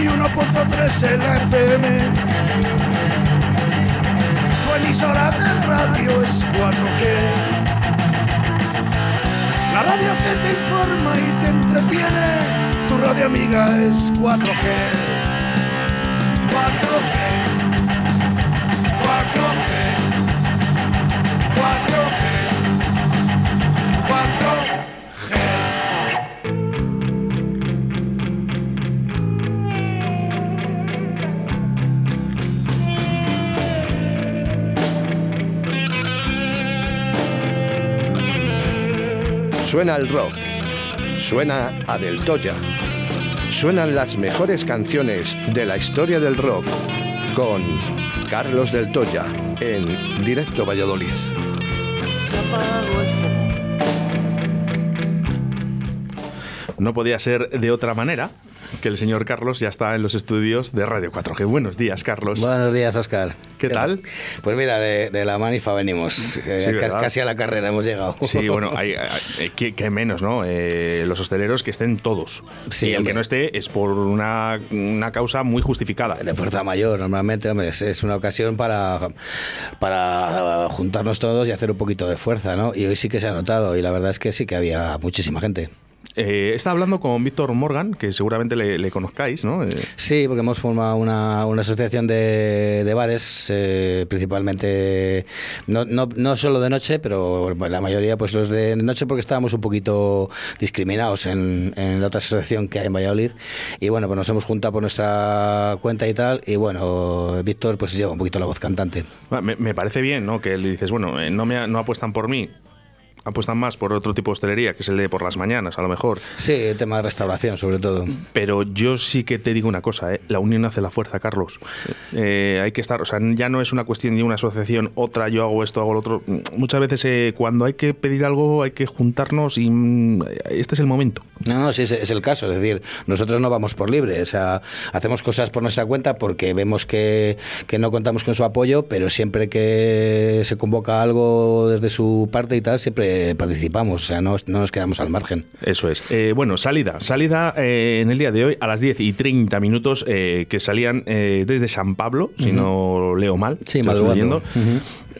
91.3 en la FM. Tu emisora de radio es 4G. La radio que te informa y te entretiene. Tu radio amiga es 4G. Suena el rock. Suena a Del Toya. Suenan las mejores canciones de la historia del rock con Carlos Del Toya en Directo Valladolid. Se apagó el fuego. No podía ser de otra manera que el señor Carlos ya está en los estudios de Radio 4G. Buenos días, Carlos. Buenos días, Oscar. ¿Qué tal? Pues mira, de, de la Manifa venimos. Eh, casi a la carrera hemos llegado. Sí, bueno, hay, hay- ¿qué, qué menos, ¿no? Eh, los hosteleros que estén todos. Sí, y el hombre. que no esté es por una, una causa muy justificada. De fuerza mayor, normalmente, hombre, es, es una ocasión para, para juntarnos todos y hacer un poquito de fuerza, ¿no? Y hoy sí que se ha notado, y la verdad es que sí que había muchísima gente. Eh, está hablando con Víctor Morgan, que seguramente le, le conozcáis, ¿no? Eh, Sí, porque hemos formado una, una asociación de, de bares, eh, principalmente, no, no, no solo de noche, pero la mayoría pues los de noche porque estábamos un poquito discriminados en, en la otra asociación que hay en Valladolid. Y bueno, pues nos hemos juntado por nuestra cuenta y tal. Y bueno, Víctor pues lleva un poquito la voz cantante. me, me parece bien, ¿no? Que le dices, bueno, eh, no, me, no apuestan por mí, apuestan más por otro tipo de hostelería, que es el de por las mañanas, a lo mejor. Sí, tema de restauración sobre todo. Pero yo sí que te digo una cosa, ¿eh? la unión hace la fuerza, Carlos. Eh, hay que estar, o sea, ya no es una cuestión de una asociación, otra, yo hago esto, hago lo otro. Muchas veces eh, cuando hay que pedir algo hay que juntarnos y mm, este es el momento. No, no, sí, es, es el caso. Es decir, nosotros no vamos por libre. O sea, hacemos cosas por nuestra cuenta porque vemos que, que no contamos con su apoyo, pero siempre que se convoca algo desde su parte y tal, siempre participamos. O sea, no, no nos quedamos al margen. Eso es. Eh, bueno, salida. Salida eh, en el día de hoy a las 10 y 30 minutos eh, que salían eh, desde San Pablo, si no leo mal. Sí, madrugando.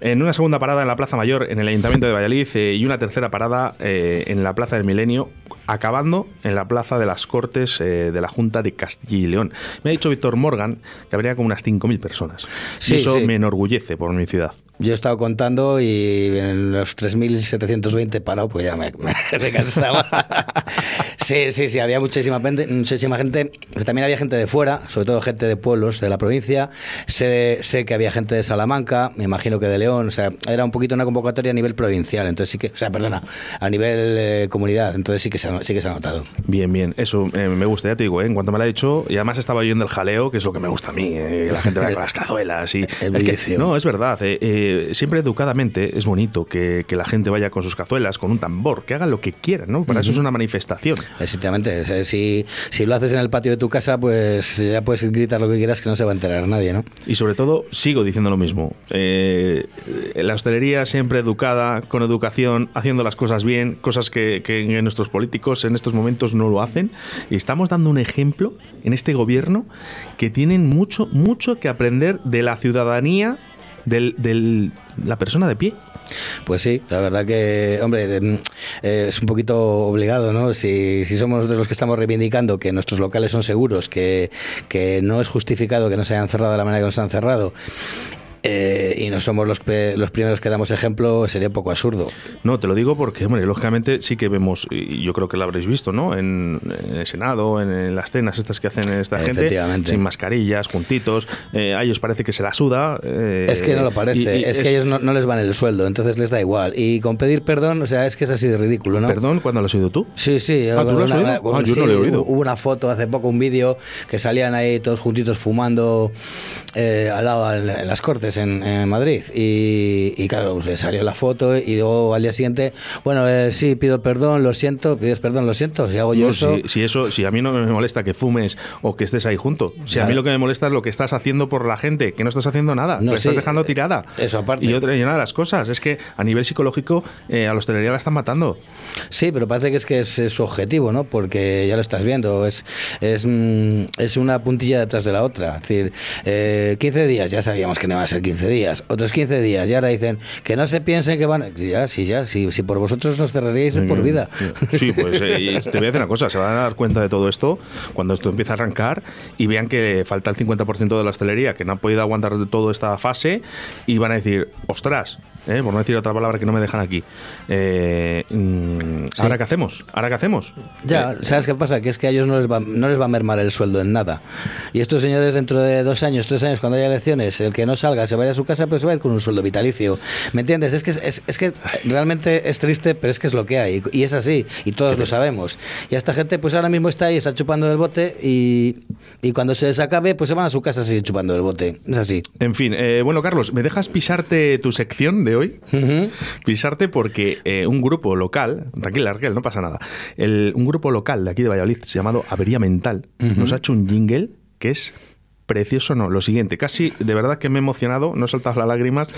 En una segunda parada en la Plaza Mayor, en el Ayuntamiento de Valladolid, eh, y una tercera parada eh, en la Plaza del Milenio, acabando en la Plaza de las Cortes eh, de la Junta de Castilla y León. Me ha dicho Víctor Morgan que habría como unas 5.000 personas. Sí, y eso sí. me enorgullece por mi ciudad. Yo he estado contando y en los 3.720 he parado, pues ya me, me cansaba. sí, sí, sí, había muchísima gente, muchísima gente. También había gente de fuera, sobre todo gente de pueblos de la provincia. Sé, sé que había gente de Salamanca, me imagino que de León. O sea, era un poquito una convocatoria a nivel provincial. Entonces sí que, o sea, perdona, a nivel eh, comunidad. Entonces sí que se sí que se ha notado. Bien, bien, eso eh, me gusta, ya te digo, ¿eh? en cuanto me lo ha dicho, y además estaba oyendo el jaleo, que es lo que me gusta a mí, eh, que la gente vaya con las cazuelas y... El es que- no, es verdad, eh, eh, siempre educadamente es bonito que, que la gente vaya con sus cazuelas, con un tambor, que hagan lo que quieran, ¿no? Para eso es una manifestación. Exactamente. Sea, si, si lo haces en el patio de tu casa, pues ya puedes gritar lo que quieras que no se va a enterar nadie, ¿no? Y sobre todo, sigo diciendo lo mismo. eh, la hostelería siempre educada, con educación, haciendo las cosas bien, cosas que, que nuestros políticos en estos momentos no lo hacen. Y estamos dando un ejemplo en este gobierno que tienen mucho, mucho que aprender de la ciudadanía, de del, la persona de pie. Pues sí, la verdad que, hombre, mm, eh, es un poquito obligado, ¿no? Si, si somos de los que estamos reivindicando que nuestros locales son seguros, que, que no es justificado que no se hayan cerrado de la manera que nos han cerrado, eh, y no somos los, los primeros que damos ejemplo, sería un poco absurdo. No, te lo digo porque, hombre, lógicamente sí que vemos, y yo creo que lo habréis visto, ¿no? En, en el Senado, en, en las cenas estas que hacen esta gente, sin mascarillas, juntitos, eh, a ellos parece que se la suda. eh, Es que no lo parece, y- y es, que ellos no, no les van el sueldo, entonces les da igual. Y con pedir perdón, o sea, es que es así de ridículo, ¿no? Perdón, ¿cuándo lo has oído tú? Sí, sí. Ah, ¿tú lo has oído? Ah, yo no lo he oído. Hubo una foto hace poco, un vídeo, que salían ahí todos juntitos fumando al lado en las cortes. En, en Madrid. Y, y claro, pues, salió la foto y luego al día siguiente, bueno, eh, sí, pido perdón, lo siento, pides perdón, lo siento, si hago yo No, eso... si, si eso, si a mí no me molesta que fumes o que estés ahí junto. Si a mí lo que me molesta es lo que estás haciendo por la gente, que no estás haciendo nada, No, lo estás dejando tirada. eso aparte. Y otra y una de las cosas es que a nivel psicológico eh, a la hostelería la están matando. Sí, pero parece que es que es, es su objetivo, ¿no? Porque ya lo estás viendo, es, es, mm, es una puntilla detrás de la otra. Es decir, eh, 15 días, ya sabíamos que no iban a ser 15 días, otros 15 días, y ahora dicen que no se piensen que van. Sí, ya, sí, ya, sí, si por vosotros nos cerraríais de por vida. Sí, pues eh, te voy a decir una cosa, se van a dar cuenta de todo esto cuando esto empieza a arrancar y vean que falta el 50% de la hostelería, que no ha podido aguantar toda esta fase y van a decir, ostras, eh, por no decir otra palabra que no me dejan aquí, eh, mm, ¿ahora qué hacemos? ¿Ahora qué hacemos? Ya, ¿sabes qué pasa? Que es que a ellos no les, va, no les va a mermar el sueldo en nada. Y estos señores dentro de dos años, tres años, cuando haya elecciones, el que no salga, se vaya a su casa, pues se va a ir con un sueldo vitalicio. ¿Me entiendes? Es que, es, es que realmente es triste, pero es que es lo que hay. Y es así, y todos lo sabemos. Y esta gente, pues ahora mismo está ahí, está chupando del bote, y, y cuando se les acabe, pues se van a su casa a seguir chupando del bote. Es así. En fin, eh, bueno, Carlos, ¿me dejas pisarte tu sección de hoy? Pisarte porque eh, un grupo local, tranquila, Raquel, no pasa nada, el, un grupo local de aquí de Valladolid llamado Avería Mental nos ha hecho un jingle que es precioso, no, lo siguiente, casi de verdad que me he emocionado, no he soltado las lágrimas,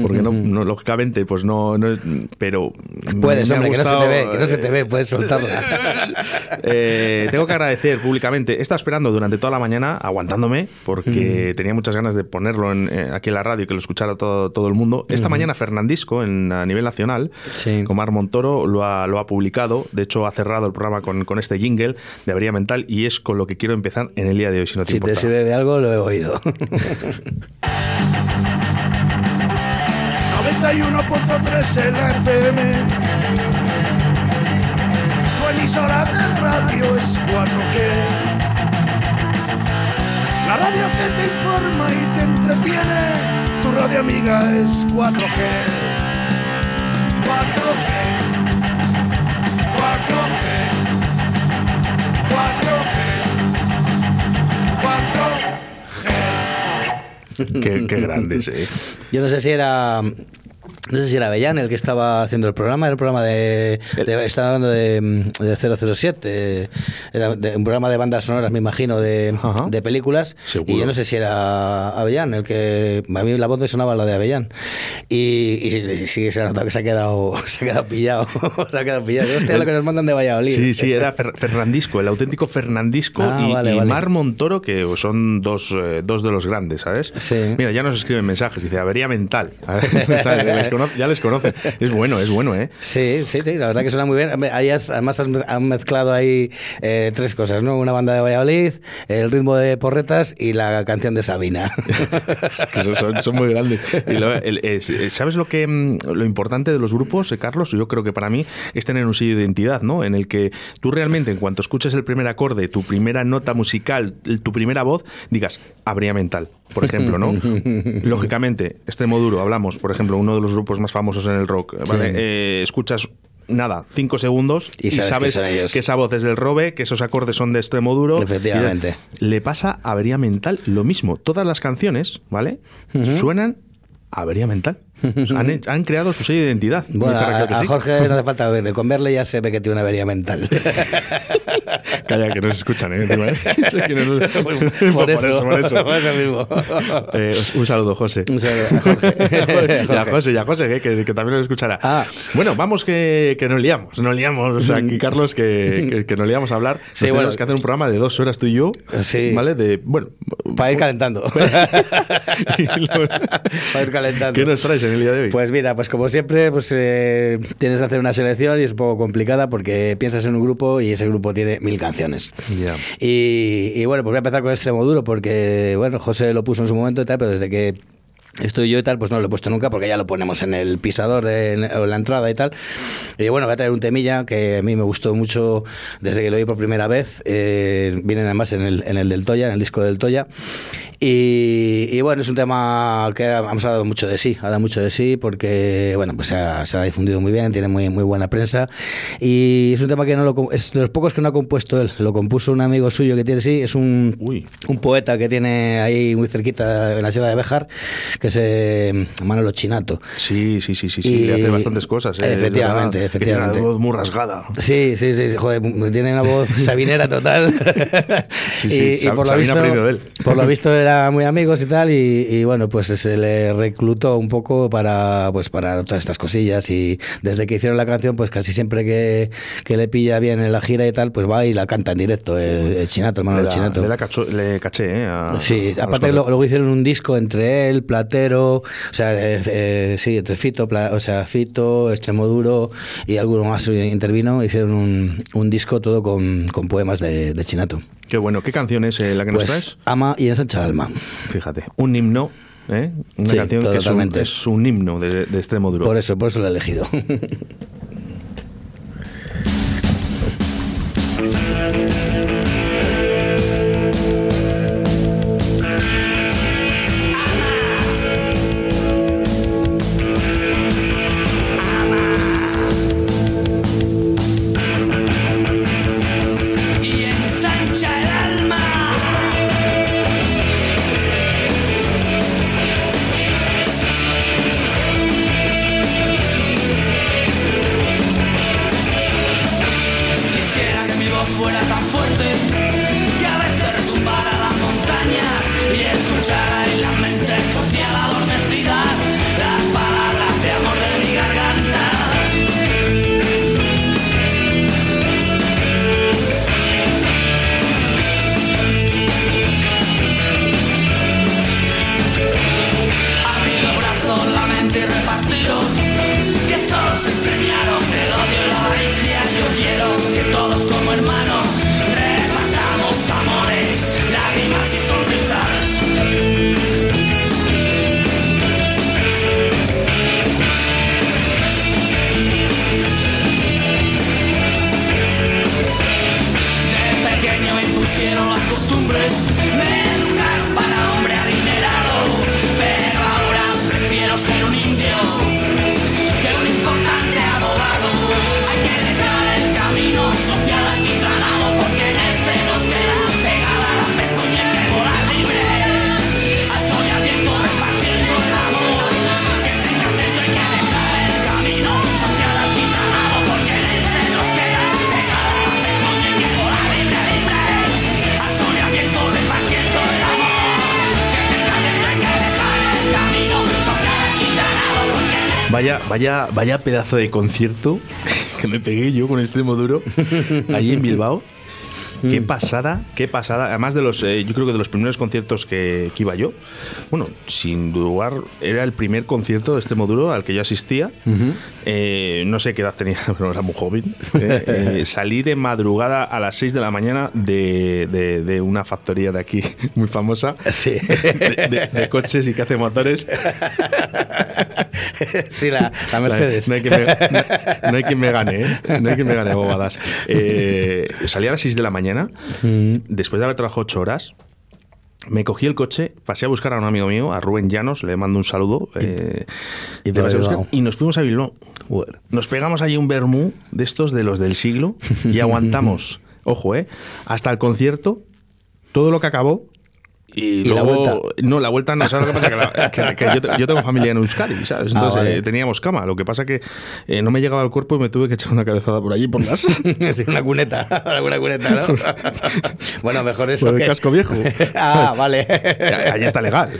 porque no, no, lógicamente, pues no, no pero Puedes, hombre, que no se te ve, que no se te eh, ve, puedes soltarla. eh, tengo que agradecer públicamente. He estado esperando durante toda la mañana, aguantándome, porque tenía muchas ganas de ponerlo en, eh, aquí en la radio y que lo escuchara todo, todo el mundo. Esta mañana Fernandisco, en, a nivel nacional, Sí. con Mar Montoro, lo ha, lo ha publicado. De hecho, ha cerrado el programa con, con este jingle de Avería Mental y es con lo que quiero empezar en el día de hoy, si no te Si te importa. sirve de algo, lo he oído. 91.3 en la FM. Tu emisora de radio es 4G. La radio que te informa y te entretiene. Tu radio amiga es 4G. 4G. Qué, qué grandes, eh. Yo no sé si era. No sé si era Avellán el que estaba haciendo el programa, era el programa de. de estaba hablando de, de 007, era de- un programa de bandas sonoras, me imagino, de, de películas. Seguro. Y yo no sé si era Avellán el que. A mí la voz me sonaba la de Avellán. Y, y sí, se ha notado que se ha quedado, se ha quedado pillado. se ha quedado pillado. Hostia, lo que nos mandan de Valladolid. Sí, sí, era Fer- Fernandisco, el auténtico Fernandisco Ah, y, vale, y vale. Mar Montoro, que son dos, eh, dos de los grandes, ¿sabes? Sí. Mira, ya nos escriben mensajes, dice avería mental. A ver, ¿sabes? Ya les conocen. Es bueno, es bueno, ¿eh? Sí, sí, sí, la verdad que suena muy bien. Además han mezclado ahí eh, tres cosas, ¿no? Una banda de Valladolid, el ritmo de porretas y la canción de Sabina. Es que son, muy grandes. Y lo- el- es- eh, ¿Sabes lo que mm, lo importante de los grupos, eh, Carlos? Yo creo que para mí es tener un sello de identidad, ¿no? En el que tú realmente, en cuanto escuches el primer acorde, tu primera nota musical, tu primera voz, digas, habría mental, por ejemplo, ¿no? Lógicamente, extremo duro, hablamos, por ejemplo, uno de los grupos más famosos en el rock, ¿vale? Sí. Eh, escuchas nada, cinco segundos Y y sabes sabes, que esa voz es del Robe, que esos acordes son de extremo duro. Efectivamente. Le pasa a Avería Mental lo mismo. Todas las canciones, ¿vale? Suenan a Avería Mental. han, han creado su sello de identidad. Bueno, a, sí. Jorge no hace falta verle, con verle ya se ve que tiene una avería mental. Calla, que no se escuchan, ¿eh? ¿eh? Nos- por, eso, por eso. por eso mismo. Eh, un saludo, José. Un saludo a Jorge. y a José, y a José, que, que- que también lo escuchará. Ah. Bueno, vamos que, que nos liamos, nos liamos. O sea, aquí, Carlos, que, que, que nos liamos a hablar. Nos Sí, tenemos bueno. que hacer un programa de dos horas tú y yo. Sí. ¿Vale? De, bueno. Para ir calentando. Para ir calentando. ¿Qué nos traes en el día de hoy? Pues mira, pues como siempre, pues eh, tienes que hacer una selección y es un poco complicada porque piensas en un grupo y ese grupo tiene mil canciones. Y, y bueno, pues voy a empezar con Extremo Duro porque, bueno, José lo puso en su momento y tal, pero desde que estoy yo y tal, pues no lo he puesto nunca porque ya lo ponemos en el pisador de en- la entrada y tal. Y bueno, voy a traer un temilla que a mí me gustó mucho desde que lo oí por primera vez. Eh, vienen además en el, en el del Toya, en el disco del Toya. Y, y bueno, es un tema que hemos hablado mucho de sí, ha dado mucho de sí porque, bueno, pues se ha, se ha difundido muy bien, tiene muy, muy buena prensa y es un tema que no lo, es de los pocos que no ha compuesto él, lo compuso un amigo suyo que tiene sí, es un, Uy. un poeta que tiene ahí muy cerquita en la sierra de Béjar, que es Manolo Chinato. Sí, sí, sí, sí, sí. Y- hace bastantes cosas. eh, Efectivamente, verdad, que tiene efectivamente. una voz muy rasgada. Sí, sí, sí, joder, tiene una voz sabinera total. Sí, sí, Sab- Sabina aprendió de él. por lo visto eran muy amigos y tal, y, y bueno, pues se le reclutó un poco para, pues para todas estas cosillas y desde que hicieron la canción, pues casi siempre que, que le pilla bien en la gira y tal, pues va y la canta en directo, el, el Chinato, da- Chinato. le cacho- le caché, ¿eh? a- Sí, a aparte lo- luego hicieron un disco entre él, O sea, eh, eh, sí, entre Fito, o sea, Fito, Extremoduro y alguno más intervino, hicieron un, un disco todo con, con poemas de, de Chinato. Qué bueno. ¿Qué canción es eh, la que nos Pues traes? ama y ensancha alma. Fíjate, un himno, ¿eh? Una Sí, canción que es un, totalmente. es un himno de, de extremo duro. Por eso, por eso lo he elegido. Vaya, vaya, vaya pedazo de concierto que me pegué yo con extremo duro allí en Bilbao. Qué pasada, qué pasada. Además de los, eh, yo creo que de los primeros conciertos que, que iba yo. Bueno, sin dudar, era el primer concierto de extremo duro al que yo asistía. Eh, no sé qué edad tenía, pero era muy joven. Eh, eh, salí de madrugada a las 6 de la mañana de, de- de una factoría de aquí muy famosa. Sí. De, de- coches y que hace motores. sí, la, la Mercedes. No hay, quien me, no- no hay quien me gane, ¿eh? No hay quien me gane, bobadas. Eh, salí a las 6 de la mañana, Mm. después de haber trabajado 8 horas. Me cogí el coche, pasé a buscar a un amigo mío, a Rubén Llanos, le mando un saludo. eh, y le para pasé a buscar Bilbao. y nos fuimos a Bilbao. Nos pegamos allí un vermú de estos de los del siglo y aguantamos, ojo, ¿eh? Hasta el concierto, todo lo que acabó. Y, ¿Y la luego- vuelta? No, la vuelta no. ¿Sabes lo que pasa? Que, la- que- que yo, yo tengo familia en Euskadi, ¿sabes? Ah, Entonces vale. eh, teníamos cama. Lo que pasa que eh, no me llegaba al cuerpo y me tuve que echar una cabezada por allí, por las. Sí, una cuneta, una cuneta, ¿no? bueno, mejor eso Por el que- casco viejo. ah, vale. Allí está legal.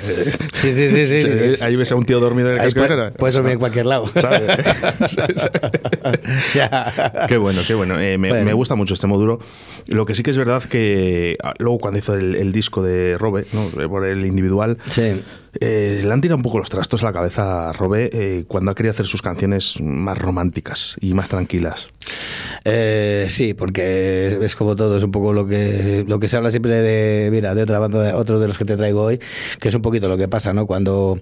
Sí, sí, sí, sí. Sí, sí. ahí ves a un tío dormido en el casco viejero. puedes dormir en cualquier lado. ¿Sabes? Ya. Qué bueno, qué bueno. Eh, me, Bueno. me gusta mucho este módulo. Lo que sí que es verdad que ah, luego cuando hizo el, el disco de Robe, ¿no? Por el individual, Sí. eh, le han tirado un poco los trastos a la cabeza a Robe eh, cuando ha querido hacer sus canciones más románticas y más tranquilas. Eh, sí, porque es como todo, es un poco lo que lo que se habla siempre de, mira, de otra banda, de otro de los que te traigo hoy, que es un poquito lo que pasa, ¿no? Cuando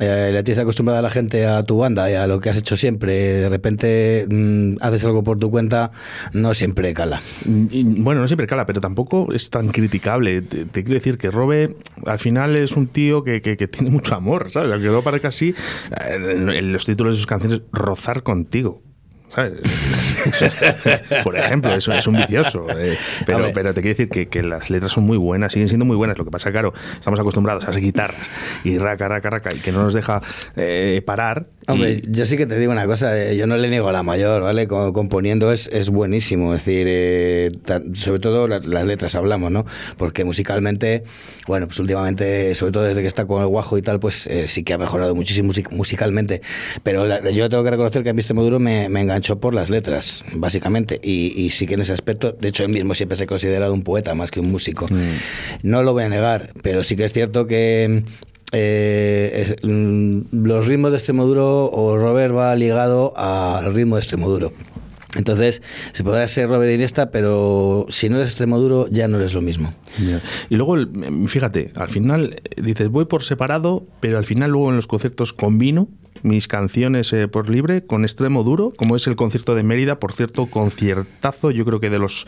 eh, le tienes acostumbrada a la gente a tu banda y a lo que has hecho siempre, de repente mm, haces algo por tu cuenta, no siempre cala. Y, bueno, no siempre cala, pero tampoco es tan criticable. Te, quiero decir que Robe al final es un tío que, que- que tiene mucho amor, ¿sabes? Aunque no parezca así, eh, en los títulos de sus canciones, rozar contigo. ¿Sabes? Por ejemplo, eso es un vicioso. eh, pero, pero te quiero decir que, que las letras son muy buenas, siguen siendo muy buenas. Lo que pasa, claro, estamos acostumbrados a esas guitarras y raca, raca, raca, y que no nos deja eh, parar. Y- Hombre, yo sí que te digo una cosa, eh, yo no le niego a la mayor, ¿vale? Co- Componiendo es, es buenísimo, es decir, eh, tan- sobre todo la- las letras hablamos, ¿no? Porque musicalmente, bueno, pues últimamente, sobre todo desde que está con el guajo y tal, pues eh, sí que ha mejorado muchísimo music- musicalmente, pero la- yo tengo que reconocer que a mí este Maduro me, me enganchó por las letras, básicamente, y, y sí que en ese aspecto, de hecho él mismo siempre se ha considerado un poeta más que un músico. No lo voy a negar, pero sí que es cierto que eh, mm, los ritmos de Extremoduro o Robert va ligado al ritmo de Extremoduro. Entonces, se podrá ser Robert Iniesta, pero si no eres Extremoduro, ya no eres lo mismo. Y luego, fíjate, al final eh, dices, voy por separado, pero al final luego en los conciertos combino mis canciones eh, por libre con extremo duro, como es el concierto de Mérida, por cierto, conciertazo, yo creo que de los,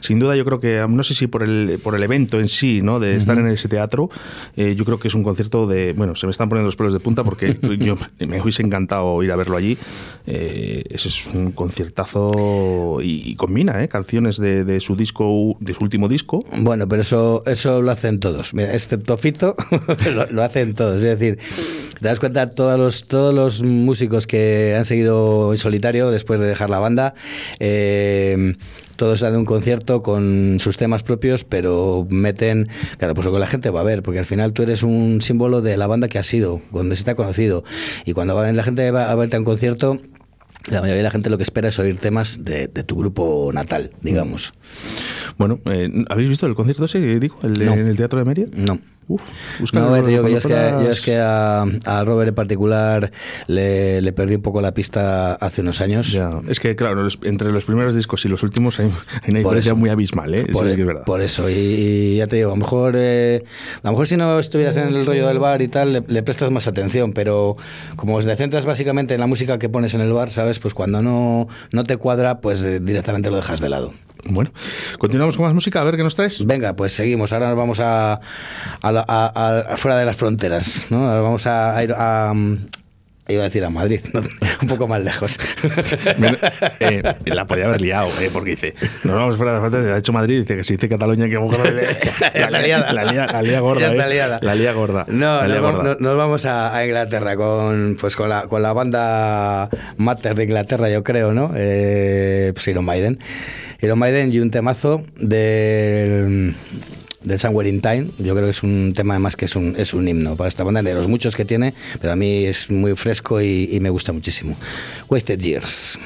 sin duda, yo creo que, no sé si por el, por el evento en sí, ¿no? De estar en ese teatro, eh, yo creo que es un concierto de, bueno, se me están poniendo los pelos de punta porque yo me hubiese encantado ir a verlo allí. Eh, ese es un conciertazo y, y combina, ¿eh? Canciones de, de su disco, de su último disco, Bueno, pero eso, eso lo hacen todos. Mira, excepto Fito, lo, lo hacen todos. Es decir, te das cuenta, todos los, todos los músicos que han seguido en solitario después de dejar la banda, eh, todos dan un concierto con sus temas propios, pero meten, claro, pues lo que la gente va a ver, porque al final tú eres un símbolo de la banda que has sido, donde se te ha conocido. Y cuando va- la gente va a verte a un concierto, la mayoría de la gente lo que espera es oír temas de, de tu grupo natal, digamos. Bueno, eh, ¿habéis visto el concierto ese que dijo? El No. en el Teatro de Meria? No. Uf, No, eh, digo yo es que, yo es que a, a Robert en particular le, le perdí un poco la pista hace unos años. Ya, Es que, claro, los- entre los primeros discos y los últimos hay, hay una diferencia eso. muy abismal, ¿eh? Eso Por, sí que es verdad. por eso, y, y ya te digo, a lo mejor eh, a lo mejor si no estuvieras en el rollo del bar y tal, le, le prestas más atención, pero como te centras básicamente en la música que pones en el bar, ¿sabes? Pues cuando no, no te cuadra, pues eh, directamente lo dejas de lado. Bueno, continuamos con más música, a ver qué nos traes. Venga, pues seguimos. Ahora nos vamos a, a, a- fuera de las fronteras, ¿no? Ahora vamos a, a ir a, iba a decir a Madrid, ¿no? un poco más lejos. Eh, la podía haber liado, eh, porque dice, nos vamos fuera de las fronteras, ha hecho Madrid, dice que si dice Cataluña, que mujer Ya está liada. La lía, la lía gorda, eh. liada. La lía gorda. No, la lía nos, vamos- gorda. no- nos vamos a, a Inglaterra con pues con la, con la banda Mater de Inglaterra, yo creo, ¿no? Eh, pues Iron Maiden. Iron Maiden y un temazo del del Somewhere in Time, yo creo que es un tema además que es un, es un himno para esta banda, de los muchos que tiene, pero a mí es muy fresco y, y me gusta muchísimo. Wasted Years.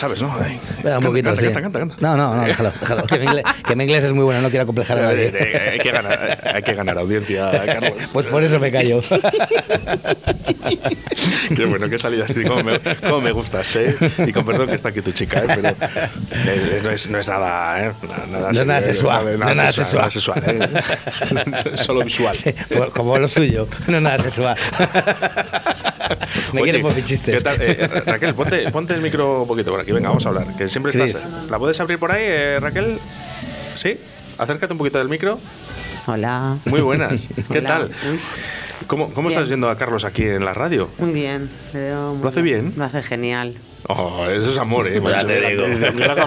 Sabes, ¿no? Ay. Venga, un Canta, poquito, canta, sí. canta, canta. No, no, no, déjalo, déjalo. Que mi, inglés, que mi inglés es muy bueno, no quiero complejar a Eh, nadie. eh, hay, que ganar, hay que ganar audiencia, Carlos. Pues por eso me callo. Qué bueno, qué salidas, tío. Cómo me, cómo me gustas, ¿eh? Y con perdón que está aquí tu chica, ¿eh? Pero eh, no, es, no es nada, ¿eh? Nada, No es nada sexual, no es nada nada sexual, ¿eh? Solo visual. Sí, pues como lo suyo, no nada sexual. me Oye, quiere por mis ¿qué chistes. tal? Eh, Raquel, ponte, ponte el micro un poquito por aquí. Venga, vamos a hablar. Que siempre estás. Cris. ¿La puedes abrir por ahí, eh, Raquel? ¿Sí? Acércate un poquito del micro. Hola. Muy buenas. ¿Qué Hola. tal? ¿Cómo, cómo estás viendo a Carlos aquí en la radio? Muy bien. le veo muy ¿Lo hace bien? Lo hace genial. Oh, eso es amor, ¿eh? Ya te digo. El es amor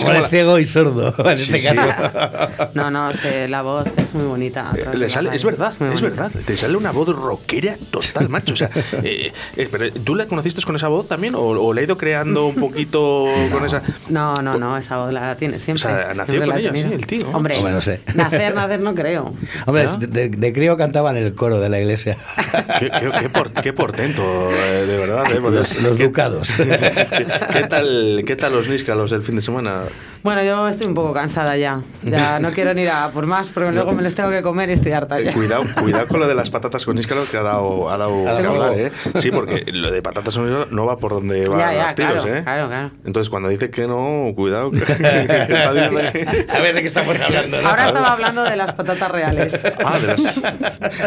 como es la- ciego y sordo, en Sí, este sí. caso. No, no, sé, la voz es muy bonita. Eh, es verdad, es verdad. Te sale una voz rockera total, macho. O sea, eh, eh, pero ¿tú la conociste con esa voz también? ¿O, o la ha ido creando un poquito con esa.? No, no, no, esa voz la tiene siempre. O sea, nació siempre con ella, sí, el tío. Hombre, Hombre, no sé. nacer, nacer no creo. Hombre, de, de crío cantaba en el coro de la iglesia. Qué, qué- qué por- qué portento, de verdad. eh, Los, los ¿Qué- ducados. ¿Qué, qué tal, ¿Qué tal los níscalos el fin de semana? Bueno, yo estoy un poco cansada ya. Ya no quiero ni ir a por más porque luego me los tengo que comer y estoy harta Eh, ya. cuidado, cuidado con lo de las patatas con níscalos que ha dado, ha dado que hablar. ¿eh? Sí, porque lo de patatas con níscalos no va por donde van Ya, ya, los tiros, claro, ¿eh? claro, claro. Entonces, cuando dice que no, cuidado. que- que está A ver de qué estamos hablando. ¿no? Ahora estaba hablando de las patatas reales. Ah, de las.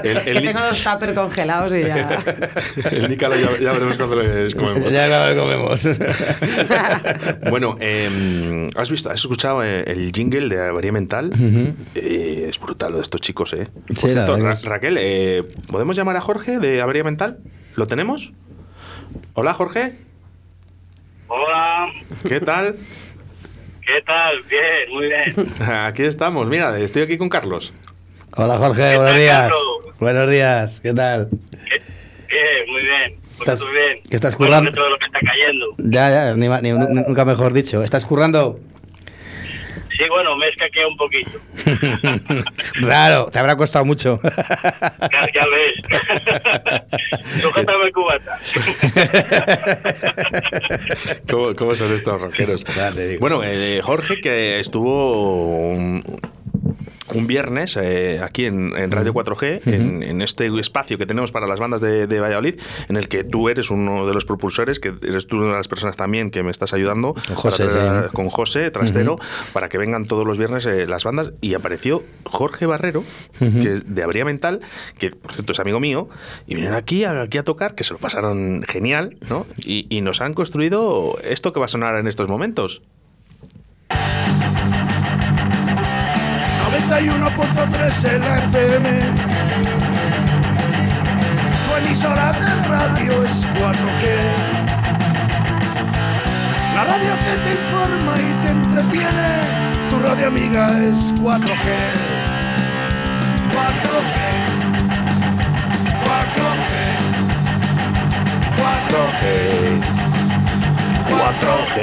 El, el, que tengo los tupper congelados y ya. el nícalo ya, ya veremos cuando les comemos. Ya lo comemos. Bueno, eh, ¿has visto, has escuchado eh, el jingle de Avería Mental? Eh, es brutal lo de estos chicos, ¿eh? Por Sí, cierto, Ra- Raquel, eh, ¿podemos llamar a Jorge de Avería Mental? ¿Lo tenemos? Hola, Jorge. Hola, ¿Qué tal? ¿qué tal? Bien, muy bien. Aquí estamos, mira, estoy aquí con Carlos. Hola Jorge, ¿Qué buenos tal, días. Carlos? Buenos días, ¿qué tal? ¿Qué- Bien, muy bien. Estás- bien. que estás currando? de todo lo que está cayendo. Ya, ya, ni, nunca mejor dicho. ¿Estás currando? Sí, bueno, me escaquea un poquito. Claro, te habrá costado mucho. Ya, ya ves. Sujétame cubata. ¿Cómo, cómo son estos rockeros? Bueno, eh, Jorge, que estuvo un, un viernes eh, aquí en, en Radio 4G, en, en este espacio que tenemos para las bandas de, de Valladolid, en el que tú eres uno de los propulsores, que eres tú una de las personas también que me estás ayudando Con José, para traer- sí. con José Trastero, para que vengan todos los viernes eh, las bandas. Y apareció Jorge Barrero, que es de Abría Mental, que por cierto es amigo mío, y vinieron aquí, a- aquí a tocar, que se lo pasaron genial, ¿no? Y, y nos han construido esto que va a sonar en estos momentos. 91.3 en la FM. Tu emisora de radio es 4G. La radio que te informa y te entretiene. Tu radio amiga es 4G. 4G. 4G. 4G.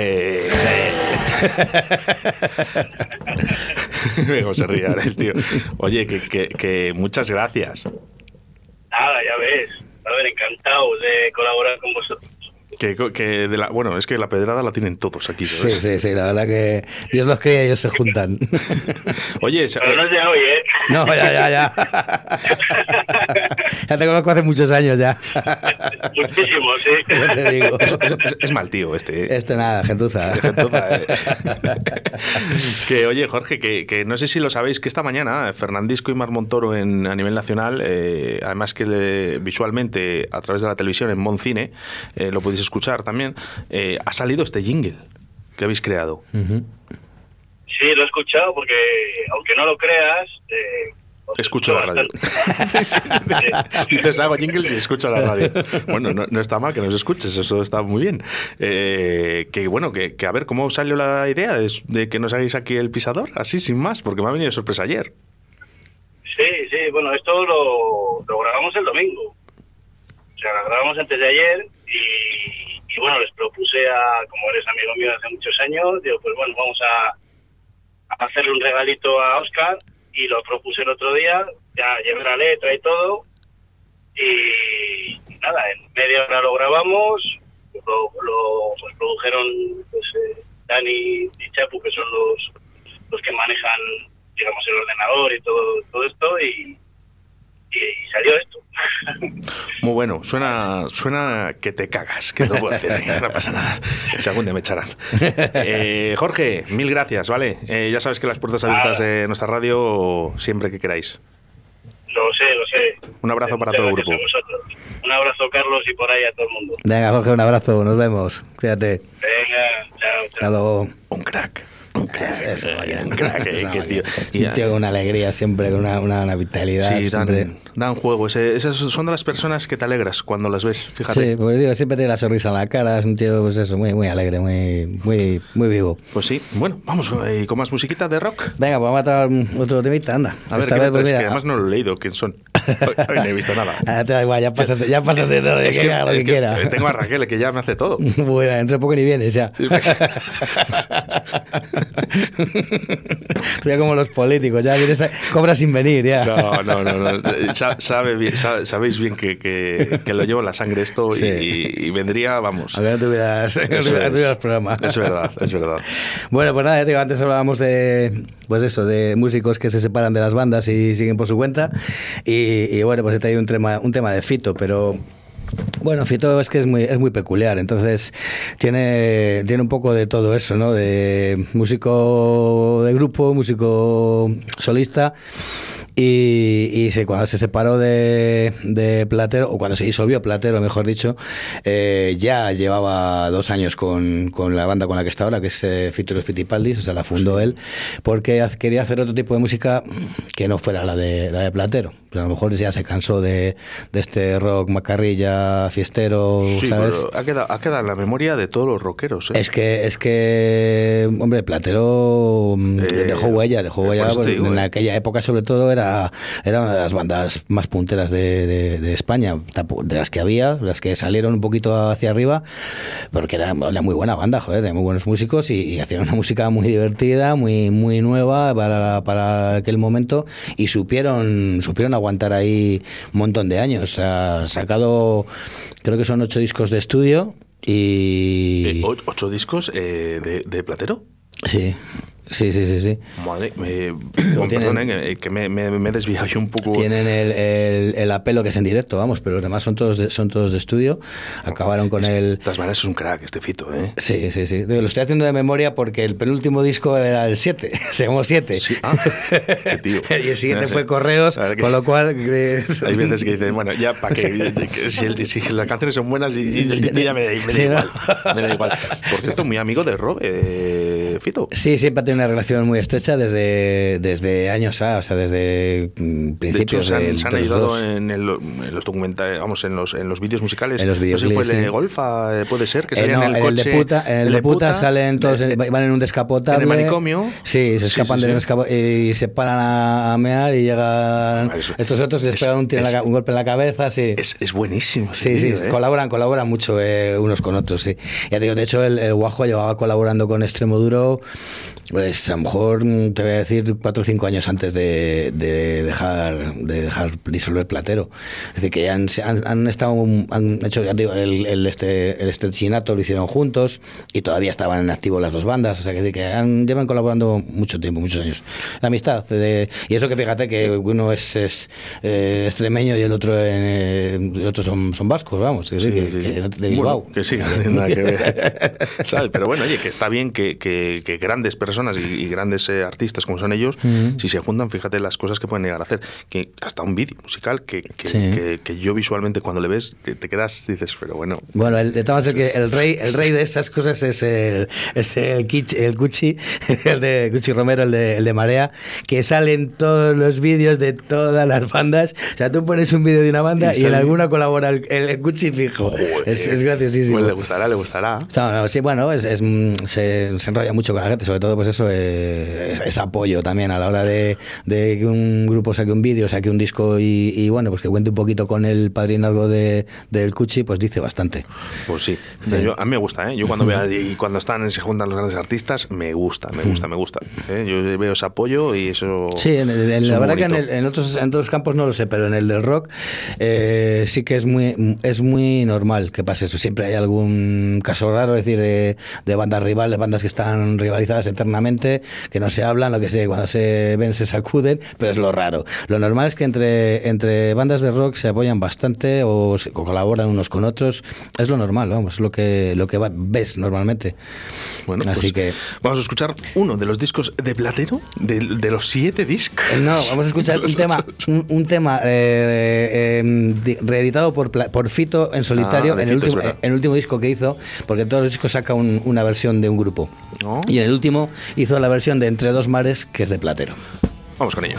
Luego se ría ahora el tío. Oye, que, que- que muchas gracias. Nada, ya ves. A ver, encantado de colaborar con vosotros. Que, que de la, bueno, es que la pedrada la tienen todos aquí. Sí, ¿sabes? sí, sí, la verdad que Dios los cría y ellos se juntan. Oye, Pero no es de hoy, ¿eh? No, ya, ya, ya. Ya te conozco hace muchos años ya. Muchísimo, sí. Ya te digo. es, es- es mal tío este. ¿eh? Este nada, gentuza. Gentuza, eh. que oye, Jorge, que, que no sé si lo sabéis, que esta mañana Fernandisco y Mar Montoro en, a nivel nacional, eh, además que le- visualmente a través de la televisión en Moncine, eh, lo podéis escuchar también, eh, ha salido este jingle que habéis creado. Sí, lo he escuchado porque, aunque no lo creas, eh, Escucho la radio. Dices, hago jingle y escucho la radio. Bueno, no, no está mal que nos escuches, eso está muy bien. Eh, que bueno, que, que a ver cómo salió la idea de, de que nos hagáis aquí el pisador, así sin más, porque me ha venido de sorpresa ayer. Sí, sí, bueno, esto lo, lo grabamos el domingo. O sea, lo grabamos antes de ayer y, y bueno, les propuse a, como eres amigo mío hace muchos años, digo, pues bueno, vamos a, hacerle un regalito a Oscar y lo propuse el otro día, ya llevé la letra y todo y, y nada, en media hora lo grabamos, lo, lo- pues, produjeron pues, eh, Dani y Chapu, que son los, los que manejan, digamos, el ordenador y todo, todo esto, y, y, salió esto. Muy bueno, suena, suena que te cagas, que no puedo decir, no pasa nada. Si algún día me echarán. Eh, Jorge, mil gracias, ¿vale? Eh, ya sabes que las puertas abiertas de nuestra radio siempre que queráis. Lo sé, lo sé. Un abrazo para todo el grupo. Un abrazo, Carlos, y por ahí a todo el mundo. Venga, Jorge, un abrazo, nos vemos. Cuídate. Venga, chao, Hasta chao. luego. Un crack. Un crack. Crack, tío. Un tío con una alegría siempre, con una, una, una vitalidad. Sí, siempre. dan, dan juego. Ese- esas son de las personas que te alegras cuando las ves, fíjate. Sí, porque digo, siempre tiene la sonrisa en la cara, es un tío, pues eso, muy, muy alegre, muy, muy, muy vivo. Pues sí, bueno, vamos eh, con más musiquita de rock. Venga, pues vamos a traer otro temita, anda. A ver, Esta ¿qué vez, pues mira, que además no lo he leído, ¿quién son? Hoy, no he visto nada. ah, te da igual, ya pasas de, ya pasas de todo, de Es que, haga lo que, es quiera. eh, Tengo a Raquel, que ya me hace todo. Bueno, dentro de poco ni vienes ya. ya como los políticos, ya vienes a- cobras sin venir, ya. No, no, no. no. Sa- sabe bien- sa- sabéis bien que, que- que lo llevo en la sangre esto y- Sí. y, y vendría, vamos. Aunque no tuvieras, no tuvieras, programa. Es verdad, es verdad. Bueno, pues nada, digo, antes hablábamos de, pues eso, de músicos que se separan de las bandas y siguen por su cuenta. Y, y bueno, pues he traído un tema, un tema de Fito, pero bueno, Fito es que es muy, es muy peculiar, entonces tiene, tiene un poco de todo eso, ¿no? De músico de grupo, músico solista. Y, y se- cuando se separó de, de Platero, o cuando se disolvió Platero, mejor dicho, eh, ya llevaba dos años con, con la banda con la que está ahora, que es eh, los Fitipaldis, o sea, la fundó él, porque quería hacer otro tipo de música que no fuera la de, la de Platero. A lo mejor ya se cansó de, de este rock macarrilla, fiestero, Sí, ¿sabes? pero ha quedado, ha quedado en la memoria de todos los rockeros. ¿eh? Es que, es que, hombre, Platero mm, Eh, dejó huella, dejó por huella. digo, en eh. aquella época, sobre todo, era, era una de las bandas más punteras de, de- de España, de las que había, las que salieron un poquito hacia arriba, porque era una muy buena banda, joder, de muy buenos músicos y, y hacían una música muy divertida, muy, muy nueva para, para aquel momento y supieron, supieron aguantar ahí un montón de años. Han sacado, creo que son ocho discos de estudio. Y ¿Ocho discos eh, de, de Platero? Sí, sí, sí, sí, sí. Madre, eh, tienen- perdón, eh, que me, me- me he desviado yo un poco. Tienen el, el, el apelo que es en directo, vamos, pero los demás son todos de, son todos de estudio. Acabaron con el... De todas maneras es un crack este Fito, ¿eh? Sí, sí, sí. Lo estoy haciendo de memoria porque el penúltimo disco era el 7, se llamó 7. Sí, ah, qué tío. y el siguiente No sé. fue Correos, que- con lo cual... Hay veces que dicen, bueno, ya para que, si, el- si las canciones son buenas y, y- y ya me, da- me da igual. Me da igual. Por cierto, muy amigo de Rob, eh, Fito. Sí, siempre ha tenido una relación muy estrecha desde, desde años A, o sea, desde mm, De hecho, principios se han, del- se han de ayudado dos. en, el- en los documentales, vamos, en los, en los vídeos musicales. En los no sé si fue el de sí. Golfa, eh, puede ser, que Eh, no, en el coche. de puta, el de puta salen todos, en- van en un descapotable. En el manicomio. Sí, se Sí, escapan sí, del sí. escapo- y se paran a, mear y llegan Ah, eso- estos otros les es- pegan un, un golpe en la cabeza, sí. Es, es buenísimo. Sí, sí, ¿eh? colaboran, colaboran mucho eh, unos con otros, sí. Ya te digo, de hecho, el, el Guajo llevaba colaborando con Extremo Duro, pues a lo mejor mm, te voy a decir cuatro o cinco años antes de, de dejar de dejar disolver Platero. Es decir, que han, se han, han estado, han hecho, ya digo, el, el, este, el estrechinato lo hicieron juntos y todavía estaban en activo las dos bandas, o sea, que, decir, que han, llevan colaborando mucho tiempo, muchos años. La amistad, de- y eso que fíjate que uno es, es eh, extremeño y el otro, eh, el otro son, son vascos, vamos, decir, Sí, que, sí, que de Bueno, Bilbao. que sí, no tiene nada que ver. ¿Sabes? Pero bueno, oye, que está bien que, que- que grandes personas y, y grandes eh, artistas como son ellos, si se juntan, fíjate las cosas que pueden llegar a hacer. Que hasta un vídeo musical que, que, Sí. que- que yo visualmente cuando le ves te, te quedas, dices, pero bueno. Bueno, el, de todas que el rey, el rey de esas cosas es el, es el, el Cuchi, el de Cuchi Romero, el de, el de Marea, que salen todos los vídeos de todas las bandas. O sea, tú pones un vídeo de una banda Y y, en alguna colabora el, el Cuchi fijo. Joder. Es, es graciosísimo. Pues le gustará, le gustará. No, no, sí, bueno, es, es, se, se enrolla mucho con la gente, sobre todo pues eso, eh, es, es apoyo también a la hora de, de que un grupo saque un vídeo, saque un disco y, y, bueno, pues que cuente un poquito con el padrinazgo de, del Cuchi, pues dice bastante. Pues sí, Yo- a mí me gusta, ¿eh? Yo cuando veo y cuando están se juntan los grandes artistas, me gusta, me gusta, me gusta. ¿eh? Yo veo ese apoyo y eso. Sí, en el- en- eso es la verdad que en, el- en otros, en otros campos no lo sé, pero en el del rock eh, sí que es muy, es muy normal que pase eso. Siempre hay algún caso raro, es decir, de, de bandas rivales, bandas que están rivalizadas eternamente, que no se hablan, lo que sé, cuando se ven se sacuden, pero es lo raro. Lo normal es que entre, entre bandas de rock se apoyan bastante o, se- colaboran unos con otros. Es lo normal, vamos, es lo que, lo que va- ves normalmente. Bueno, Así pues que. vamos a escuchar uno de los discos de Platero, de, de los siete discos. Eh, No, vamos a escuchar un tema, un, un tema eh, eh, di- reeditado por, por Fito en solitario Ah, de en, el último, en el último disco que hizo, porque todos los discos saca un- una versión de un grupo. Oh. Y en el último hizo la versión de Entre dos mares, que es de Platero. Vamos con ello.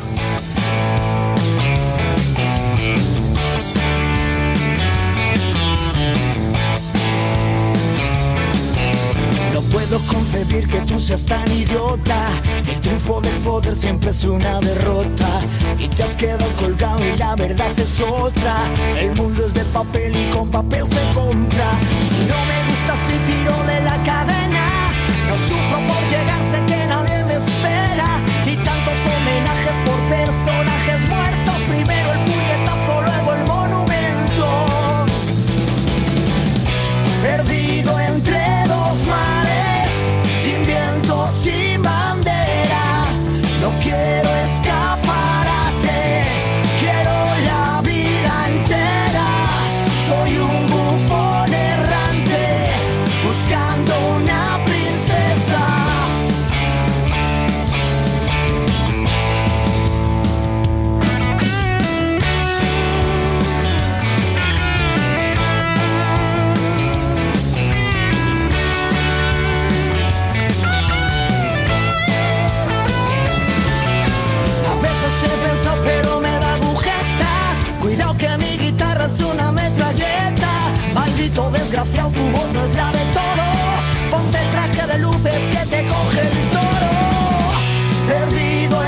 Puedo concebir que tú seas tan idiota. El triunfo del poder siempre es una derrota. Y te has quedado colgado y la verdad es otra. El mundo es de papel y con papel se compra. Si no me gusta si tiro de la cadena. No sufro por llegar, sé que nadie me espera. Y tantos homenajes por personajes muertos. Primero Desgraciado, tu voz no es la de todos. Ponte el traje de luces que te coge el toro. Perdido entre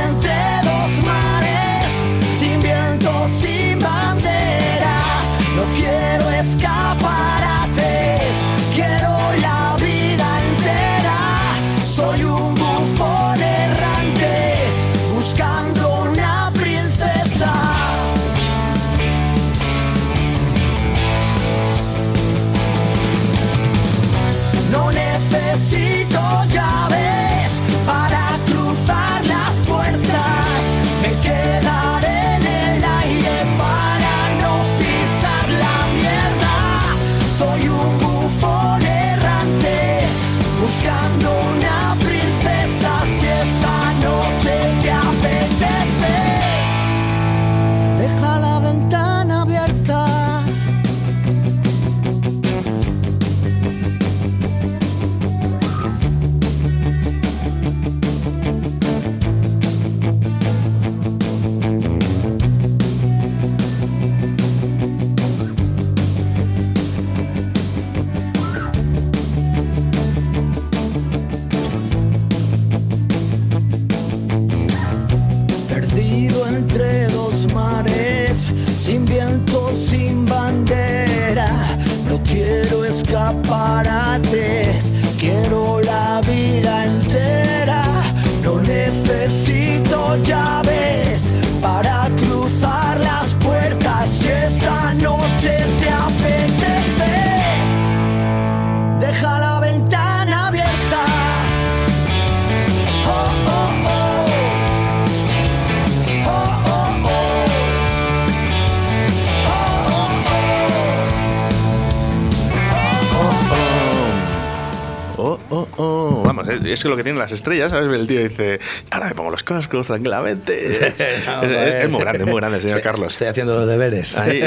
es que lo que tienen las estrellas, ¿sabes? El tío dice, ahora me pongo los cascos tranquilamente. Es, es- es muy grande, muy grande el señor Carlos. Estoy haciendo los deberes. Ahí.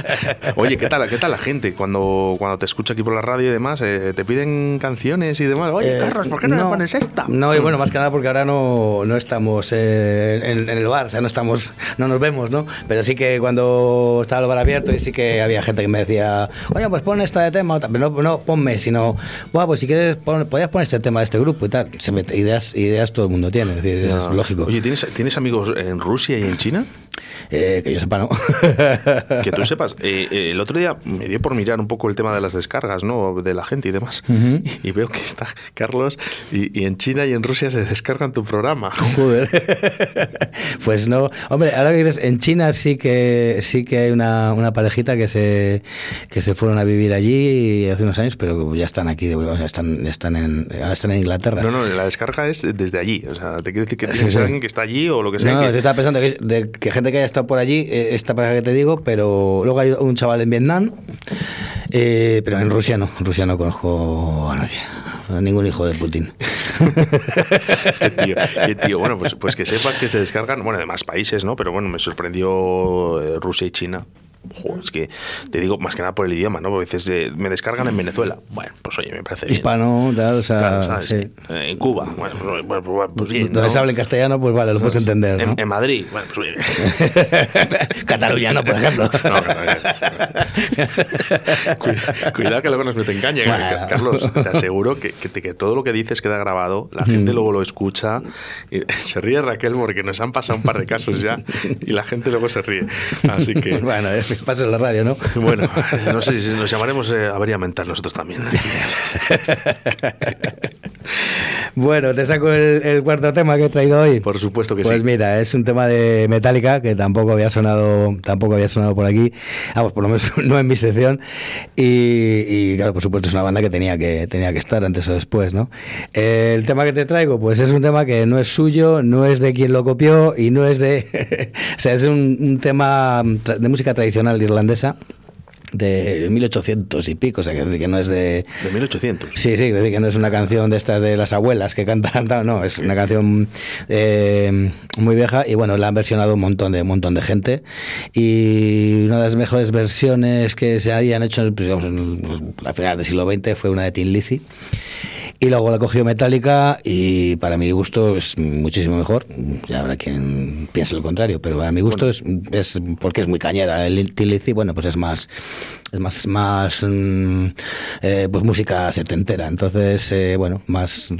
Oye, ¿qué tal, ¿qué tal la gente cuando, cuando te escucha aquí por la radio y demás? eh, ¿Te piden canciones y demás? Oye, Eh, Carlos, ¿por qué no, me pones esta? No, y bueno, más que nada porque ahora no, no estamos eh, en, en el bar, o sea, no estamos, no nos vemos, ¿no? Pero sí que cuando estaba el bar abierto y sí que había gente que me decía, oye, pues pon esta de tema, o tal", pero no, no ponme, sino, "Buah, pues si quieres pon- podías poner este tema de este grupo y tal. Se mete- ideas, ideas todo el mundo tiene, es decir, es lógico. Oye, ¿tienes, ¿tienes amigos en Rusia y en China? Eh, que yo sepa, no. Que tú sepas, eh, eh, el otro día me dio por mirar un poco el tema de las descargas, ¿no? De la gente y demás. Ujú. Y veo que está Carlos y, y en China y en Rusia se descargan tu programa. Joder. pues no. Hombre, ahora que dices, en China sí que sí que hay una, una parejita que se que se fueron a vivir allí hace unos años, pero ya están aquí, o sea, están, están en, ahora están en Inglaterra. No, no, la descarga es desde allí. O sea, te quiere decir que Sí, sí. alguien que está allí o lo que sea. No, no, que- yo estaba pensando que, de, que gente que haya estado por allí, eh, esta pareja que te digo, pero luego hay un chaval en Vietnam, eh, pero en Rusia no, en Rusia no conozco a nadie, a ningún hijo de Putin. Qué tío, qué tío. Bueno, pues, pues que sepas que se descargan, bueno, de más países, ¿no? Pero bueno, me sorprendió eh, Rusia y China. Joder, es que te digo más que nada por el idioma, ¿no? Porque dices, eh, me descargan en Venezuela. Bueno, pues oye, me parece bien. Hispano, tal, o sea, Claro, ¿sabes? sí. Eh, En Cuba, bueno, pues, pues, pues bien. Donde ¿no? se habla en castellano, pues vale, lo puedes entender. ¿no? En, en Madrid, bueno, pues bien. Cataluñano, por ejemplo. No, no, no. Cuida- Cuidado que luego nos meten caña. Bueno. Carlos, te aseguro que, que, todo lo que dices queda grabado, la gente luego lo escucha. y se ríe Raquel porque nos han pasado un par de casos ya y la gente luego se ríe. Así que, Bueno, eh, pasa en la radio, ¿no? bueno, no sé si nos llamaremos eh, avería mental nosotros también. Bueno, te saco el, el cuarto tema que he traído hoy. Por supuesto que pues sí. mira, es un tema de Metallica que tampoco había sonado, tampoco había sonado por aquí. Vamos, por lo menos no en mi sección. Y, y, claro, por supuesto es una banda que tenía que tenía que estar antes o después, ¿no? El tema que te traigo, pues es un tema que no es suyo, no es de quien lo copió y no es de, o sea, es un, un tema de música tradicional irlandesa de 1800 y pico, o sea, que, que no es de De 1800. Sí, sí, decir, que no es una canción de estas de las abuelas que cantan, no, es una canción eh, muy vieja y bueno, la han versionado un montón de un montón de gente y una de las mejores versiones que se habían hecho pues, digamos, en, a finales del siglo XX fue una de Tin Lizzy. Y luego la cogió Metallica y para mi gusto es muchísimo mejor. Ya habrá quien piense lo contrario, pero a mi gusto es, es porque es muy cañera. El Tin Lizzy, bueno, pues es más es más más mm, eh, pues música setentera. Entonces, eh, bueno, más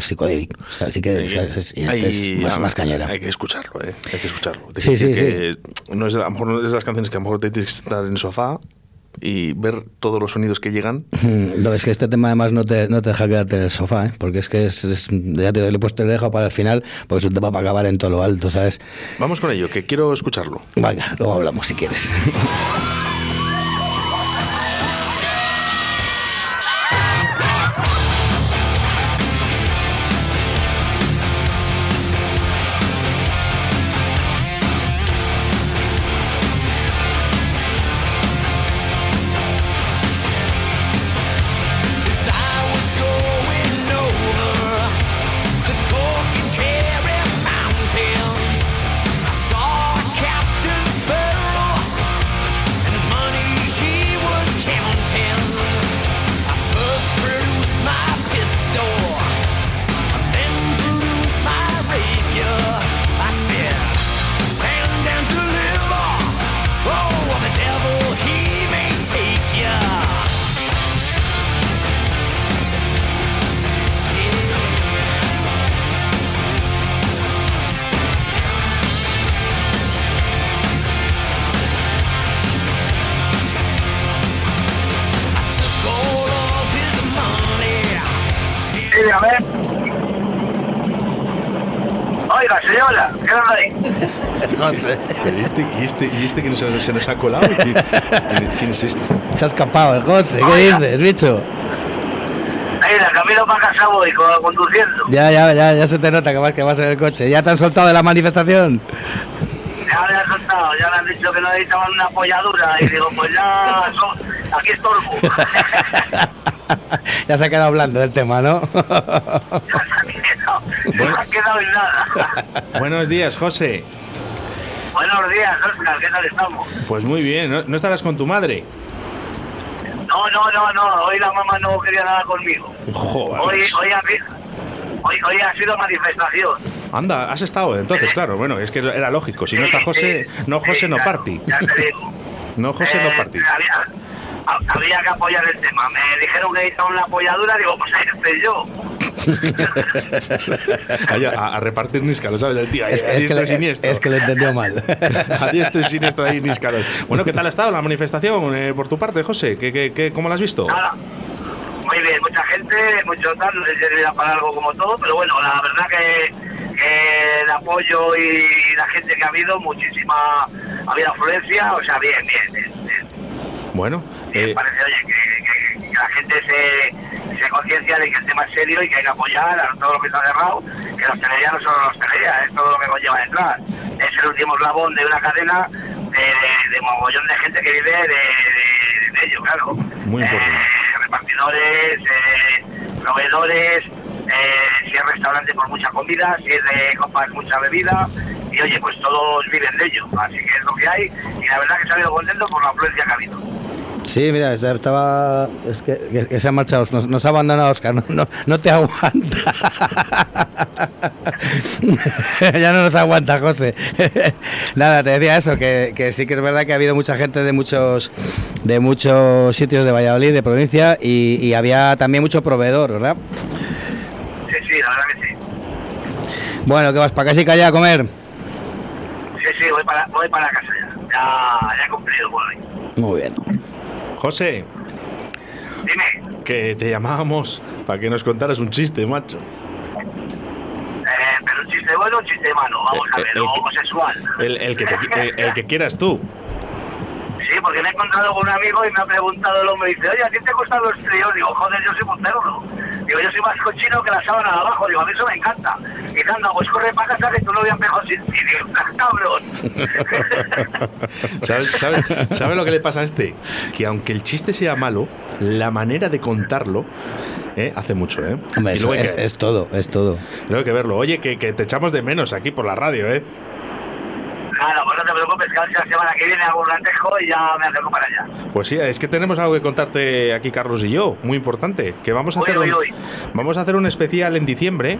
psicodélico. O sea, así que es- y este es Hay- más, más cañera. Hay que escucharlo, ¿eh? Hay que escucharlo. Te Sí, sí, que No es, a lo mejor no es de las canciones que a lo mejor te tienes que estar en el sofá y ver todos los sonidos que llegan. Mm, No, es que este tema además no te, no te deja quedarte en el sofá, ¿eh? porque es que es, es- ya te le he puesto el dejo para el final, porque es un tema para acabar en todo lo alto, ¿sabes? Vamos con ello, que quiero escucharlo. Venga, luego hablamos si quieres. este, ¿Y este, que se, se nos ha colado? ¿Quién, es este? Se ha escapado el José, ¿qué dices, bicho? Mira, camino para casa voy, co- conduciendo. Ya, ya, ya, ya se te nota que vas, que vas en el coche. ¿Ya te han soltado de la manifestación? Ya me han soltado, ya me han dicho que no necesitaban una polladura y digo, pues ya, so- aquí estorbo. ya se ha quedado hablando del tema, ¿no? no me ha quedado en nada. Buenos días, José. Buenos días, Oscar, ¿qué tal estamos? Pues muy bien, ¿no, ¿no estarás con tu madre? No, no, no, no, hoy la mamá no quería nada conmigo. Joder. Hoy, hoy, ha, hoy, hoy ha sido manifestación. Anda, has estado entonces, claro. Bueno, es que era lógico. Si no está José, no José, no party. Ya te digo. No José, no party. había, ha- había que apoyar el tema. Me dijeron que necesitaba una apoyadura, digo, pues ahí estoy yo. A, a repartir níscalos, ¿sabes? El tío ahí, Es, que le, es que lo entendió mal. A diestro y siniestro ahí níscalos. Bueno, ¿qué tal ha estado la manifestación eh, por tu parte, José? ¿Qué, qué, qué- cómo la has visto? Nada. Muy bien, mucha gente, mucho tal, no sé si servirá para algo como todo, pero bueno, la verdad que, que el apoyo y la gente que ha habido, muchísima, ha habido afluencia, o sea, bien, bien, bien. Bueno, eh, parece, oye, que, que- que la gente se, se conciencia de que el tema es serio y que hay que apoyar a todo lo que está cerrado, que la hostelería no solo la hostelería, es todo lo que conlleva detrás. Es el último eslabón de una cadena de, de, de mogollón de gente que vive de, de- de ello, claro. Muy importante. Eh, repartidores, eh, proveedores, eh, si es restaurante por mucha comida, si es de copas mucha bebida, y oye, pues todos viven de ello, así que es lo que hay, y la verdad que se ha ido contento por la afluencia que ha habido. Sí, mira, estaba. Es que, que- que se ha marchado, nos, nos ha abandonado Oscar, no, no, no te aguanta. ya no nos aguanta, José. Nada, te decía eso, que, que sí que es verdad que ha habido mucha gente de muchos de muchos sitios de Valladolid, de provincia, y, y había también mucho proveedor, ¿verdad? Sí, sí, la verdad que sí. Bueno, ¿qué vas para casa ya a comer? Voy para, casa ya. Ya, ya he cumplido por hoy. Muy bien. José, Dime, que te llamábamos para que nos contaras un chiste, macho. eh, pero un chiste bueno o un chiste malo, vamos a Eh, ver, el o homosexual. El, el que, te- el- el que quieras tú. Porque me he encontrado con un amigo y me ha preguntado el hombre, dice, oye, ¿a ti te gustan los tríos? Digo, joder, yo soy monterno. Digo, yo soy más cochino que la sábana de abajo. Digo, a mí eso me encanta. Y dice, anda, pues corre para casa que tu novia empezó sin ti. Digo, cabrón. ¿Sabes, sabes, sabes lo que le pasa a este? Que aunque el chiste sea malo, la manera de contarlo eh, hace mucho, ¿eh? Hombre, Y eso luego hay es, que- es todo, es todo. luego hay que verlo. Oye, que, que te echamos de menos aquí por la radio, ¿eh? Nada, pues no te preocupes, que la semana que viene hago un ratejo y ya me acerco para allá. Pues sí, es que tenemos algo que contarte aquí, Carlos y yo, muy importante. Que vamos a Uy, hacer, uy, un, vamos a hacer un especial en diciembre.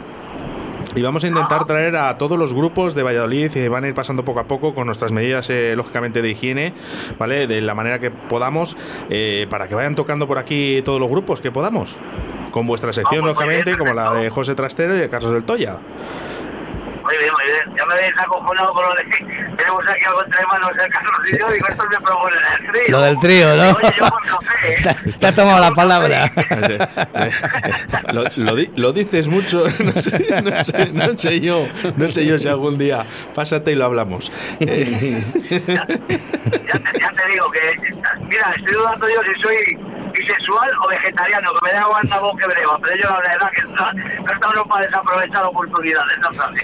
Y vamos a intentar traer a todos los grupos de Valladolid y van a ir pasando poco a poco con nuestras medidas, eh, lógicamente, de higiene, ¿vale? De la manera que podamos, eh, para que vayan tocando por aquí todos los grupos que podamos. Con vuestra sección, Ah, pues muy lógicamente, bien, como la de. José Trastero y de Carlos del Toya. Muy bien, muy bien. Ya me habéis acojonado con lo de que tenemos aquí algo entre manos el Carlos y yo. Digo, esto me proponen el trío. Lo del trío, ¿no? Oye, yo por café, ¿eh? Te- te ha tomado la palabra. lo, lo di- lo dices mucho, no sé, no, sé, no sé yo, no sé yo si algún día pásate y lo hablamos. Eh, ya, te, ya te digo que, mira, estoy dudando yo si soy bisexual o vegetariano, que me da igual la voz que breva, pero yo la verdad que no, no está uno para desaprovechar oportunidades, ¿no sabes?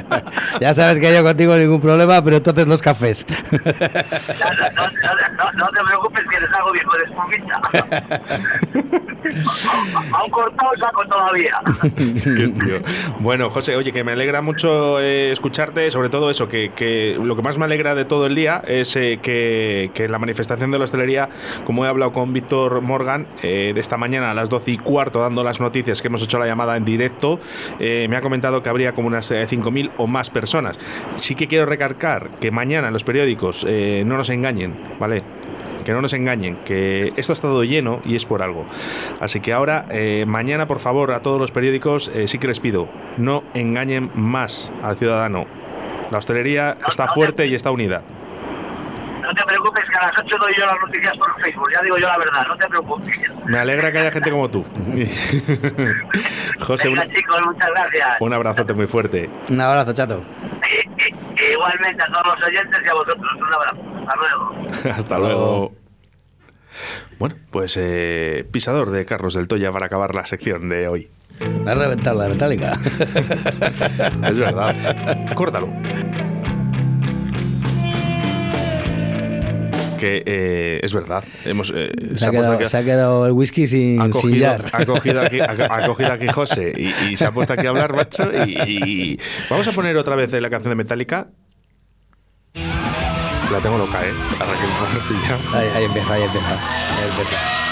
ya sabes que yo contigo ningún problema, pero entonces los cafés. Ya, no, no, no, no te preocupes que les hago viejo de espumita. Aún cortado saco todavía. Qué tío. Bueno, José, oye, que me alegra mucho eh, escucharte, sobre todo eso, que, que lo que más me alegra de todo el día es eh, que, que en la manifestación de la hostelería, como he hablado con Víctor Morgan eh, de esta mañana a las 12 y cuarto, dando las noticias que hemos hecho la llamada en directo, eh, me ha comentado que habría como unas eh, 5.000 o más personas. Sí que quiero recargar que mañana en los periódicos eh, no nos engañen, ¿vale? que no nos engañen, que esto ha estado lleno y es por algo. Así que ahora, eh, mañana, por favor, a todos los periódicos, eh, sí que les pido, no engañen más al ciudadano. La hostelería No, está no te- fuerte y está unida. No te preocupes a las 8 doy yo las noticias por Facebook, ya digo yo la verdad, no te preocupes. Me alegra que haya gente como tú. José, un, Venga chicos, muchas gracias. un abrazote muy fuerte. Un abrazo, chato. I- i- igualmente a todos los oyentes y a vosotros, un abrazo. Hasta luego. Hasta luego. Bueno, pues eh, pisador de Carlos del Toya para acabar la sección de hoy. Me ha reventado la metálica. Es verdad. Córtalo. Eh, es verdad. Hemos, eh, Se ha, quedado, aquí- se ha quedado el whisky sin, ha sin ha cogido aquí, ha, cogido aquí José y, y se ha puesto aquí a hablar, macho. Y, y- vamos a poner otra vez la canción de Metallica. La tengo loca, ¿eh? Ahora que me he pillado. Ahí, ahí empieza, ahí empieza. Ahí empieza.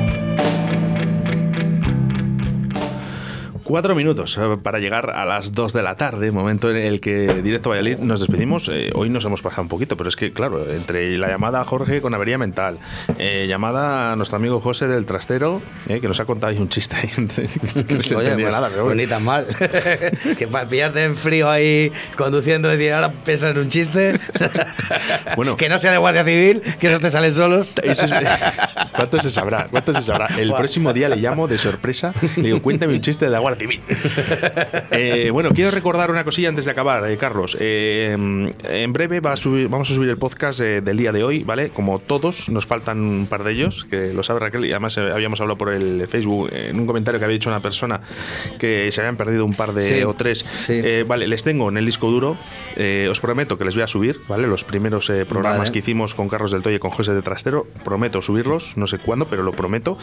Cuatro minutos eh, para llegar a las dos de la tarde, momento en el que Directo Valladolid nos despedimos. Eh, hoy nos hemos pasado un poquito, pero es que, claro, entre la llamada a Jorge con avería mental, eh, llamada a nuestro amigo José del Trastero, eh, que nos ha contado ahí un chiste ahí, que no se Oye, pues, nada, pero pues bueno. ni tan mal. que para pillarte en frío ahí conduciendo y decir, ahora piensa en un chiste. Bueno. que no sea de Guardia Civil, que esos te salen solos. Eso es- ¿Cuánto se sabrá? ¿Cuánto se sabrá? El próximo día le llamo de sorpresa. Le digo, cuéntame un chiste de la Guardia Civil. Eh, bueno, quiero recordar una cosilla antes de acabar, eh, Carlos. Eh, en breve va a subir, vamos a subir el podcast eh, del día de hoy, ¿vale? Como todos, nos faltan un par de ellos, que lo sabe Raquel, y además eh, habíamos hablado por el Facebook en un comentario que había dicho una persona que se habían perdido un par de Sí, o tres. sí. Eh, vale, les tengo en el disco duro. Eh, os prometo que les voy a subir, ¿vale? Los primeros eh, programas Vale. que hicimos con Carlos del Toye y con José de Trastero. Prometo subirlos, no sé cuándo, pero lo prometo.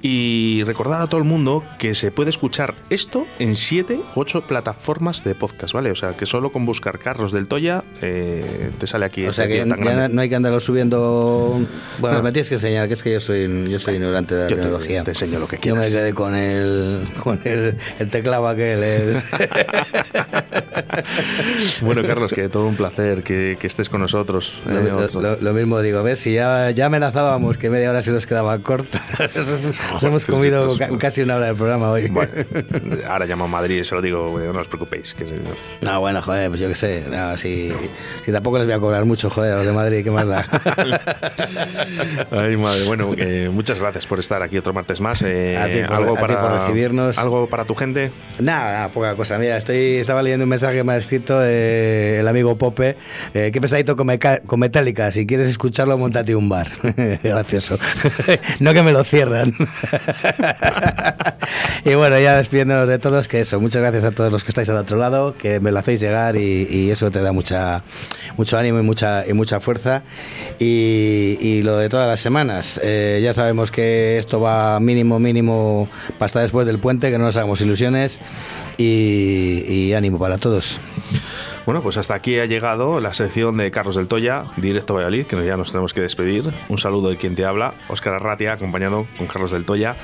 Y recordar a todo el mundo que se puede escuchar esto en siete, ocho plataformas de podcast, ¿vale? O sea, que solo con buscar Carlos del Toya eh, te sale aquí. O sea este que tío tan ya no hay que andarlo subiendo. Bueno, me tienes que enseñar, que es que yo soy, yo soy ignorante de la Yo tecnología. te enseño lo que Yo me quieras. quedé con el, con el, el teclado aquel. el- Bueno, Carlos, que todo un placer que, que estés con nosotros. eh, Lo, mismo digo, ¿ves? Si ya, ya amenazábamos que media hora se nos quedaba corta. Nos hemos comido ca- casi una hora del programa hoy. Bueno, ahora llamo a Madrid y se lo digo, no os preocupéis. Que, No, bueno, joder, pues yo qué sé. No, si, si tampoco les voy a cobrar mucho, joder, a los de Madrid, ¿qué más da? Ay, madre. Bueno, eh, muchas gracias por estar aquí otro martes más. Eh, A ti por- algo a ti para por recibirnos. Algo para tu gente. Nada, nada, poca cosa. Mira, estoy, estaba leyendo un mensaje que me ha escrito eh, el amigo Pope. Eh, qué pesadito con, con Metallica. Si quieres escucharlo, montate un bar. Gracioso. no que me lo cierran. y bueno, ya de todos, que eso. Muchas gracias a todos los que estáis al otro lado, que me lo hacéis llegar y, eso te da mucha, mucho ánimo y mucha, y mucha fuerza. Y, lo de todas las semanas. eh, ya sabemos que esto va mínimo, mínimo, para hasta después del puente, que no nos hagamos ilusiones. Y ánimo para todos. Bueno, pues hasta aquí ha llegado la sección de Carlos del Toya, directo a Valladolid, que ya nos tenemos que despedir. Un saludo de quien te habla, Óscar Arratia, acompañado con Carlos del Toya.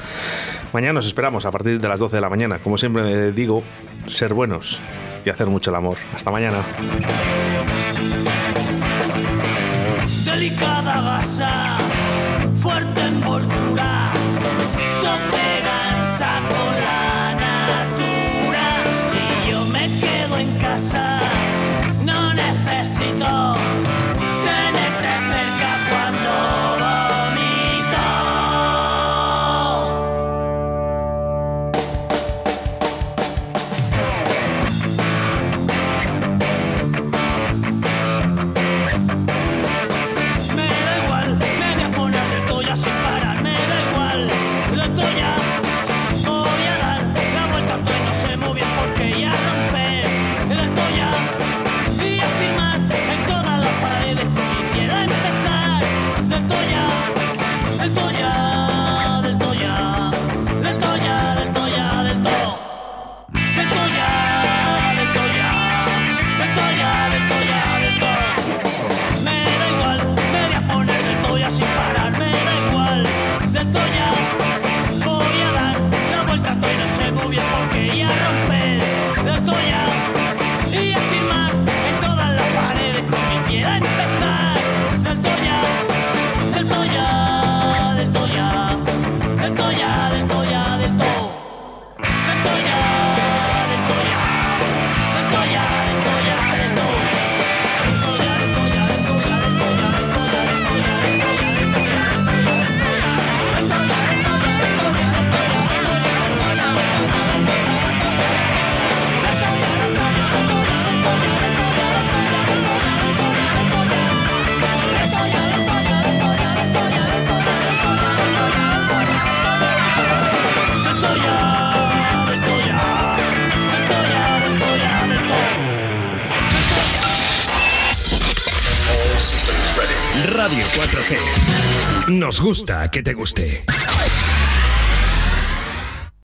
Mañana nos esperamos a partir de las 12 de la mañana. Como siempre digo, ser buenos y hacer mucho el amor. Hasta mañana. Oh. Gusta que te guste.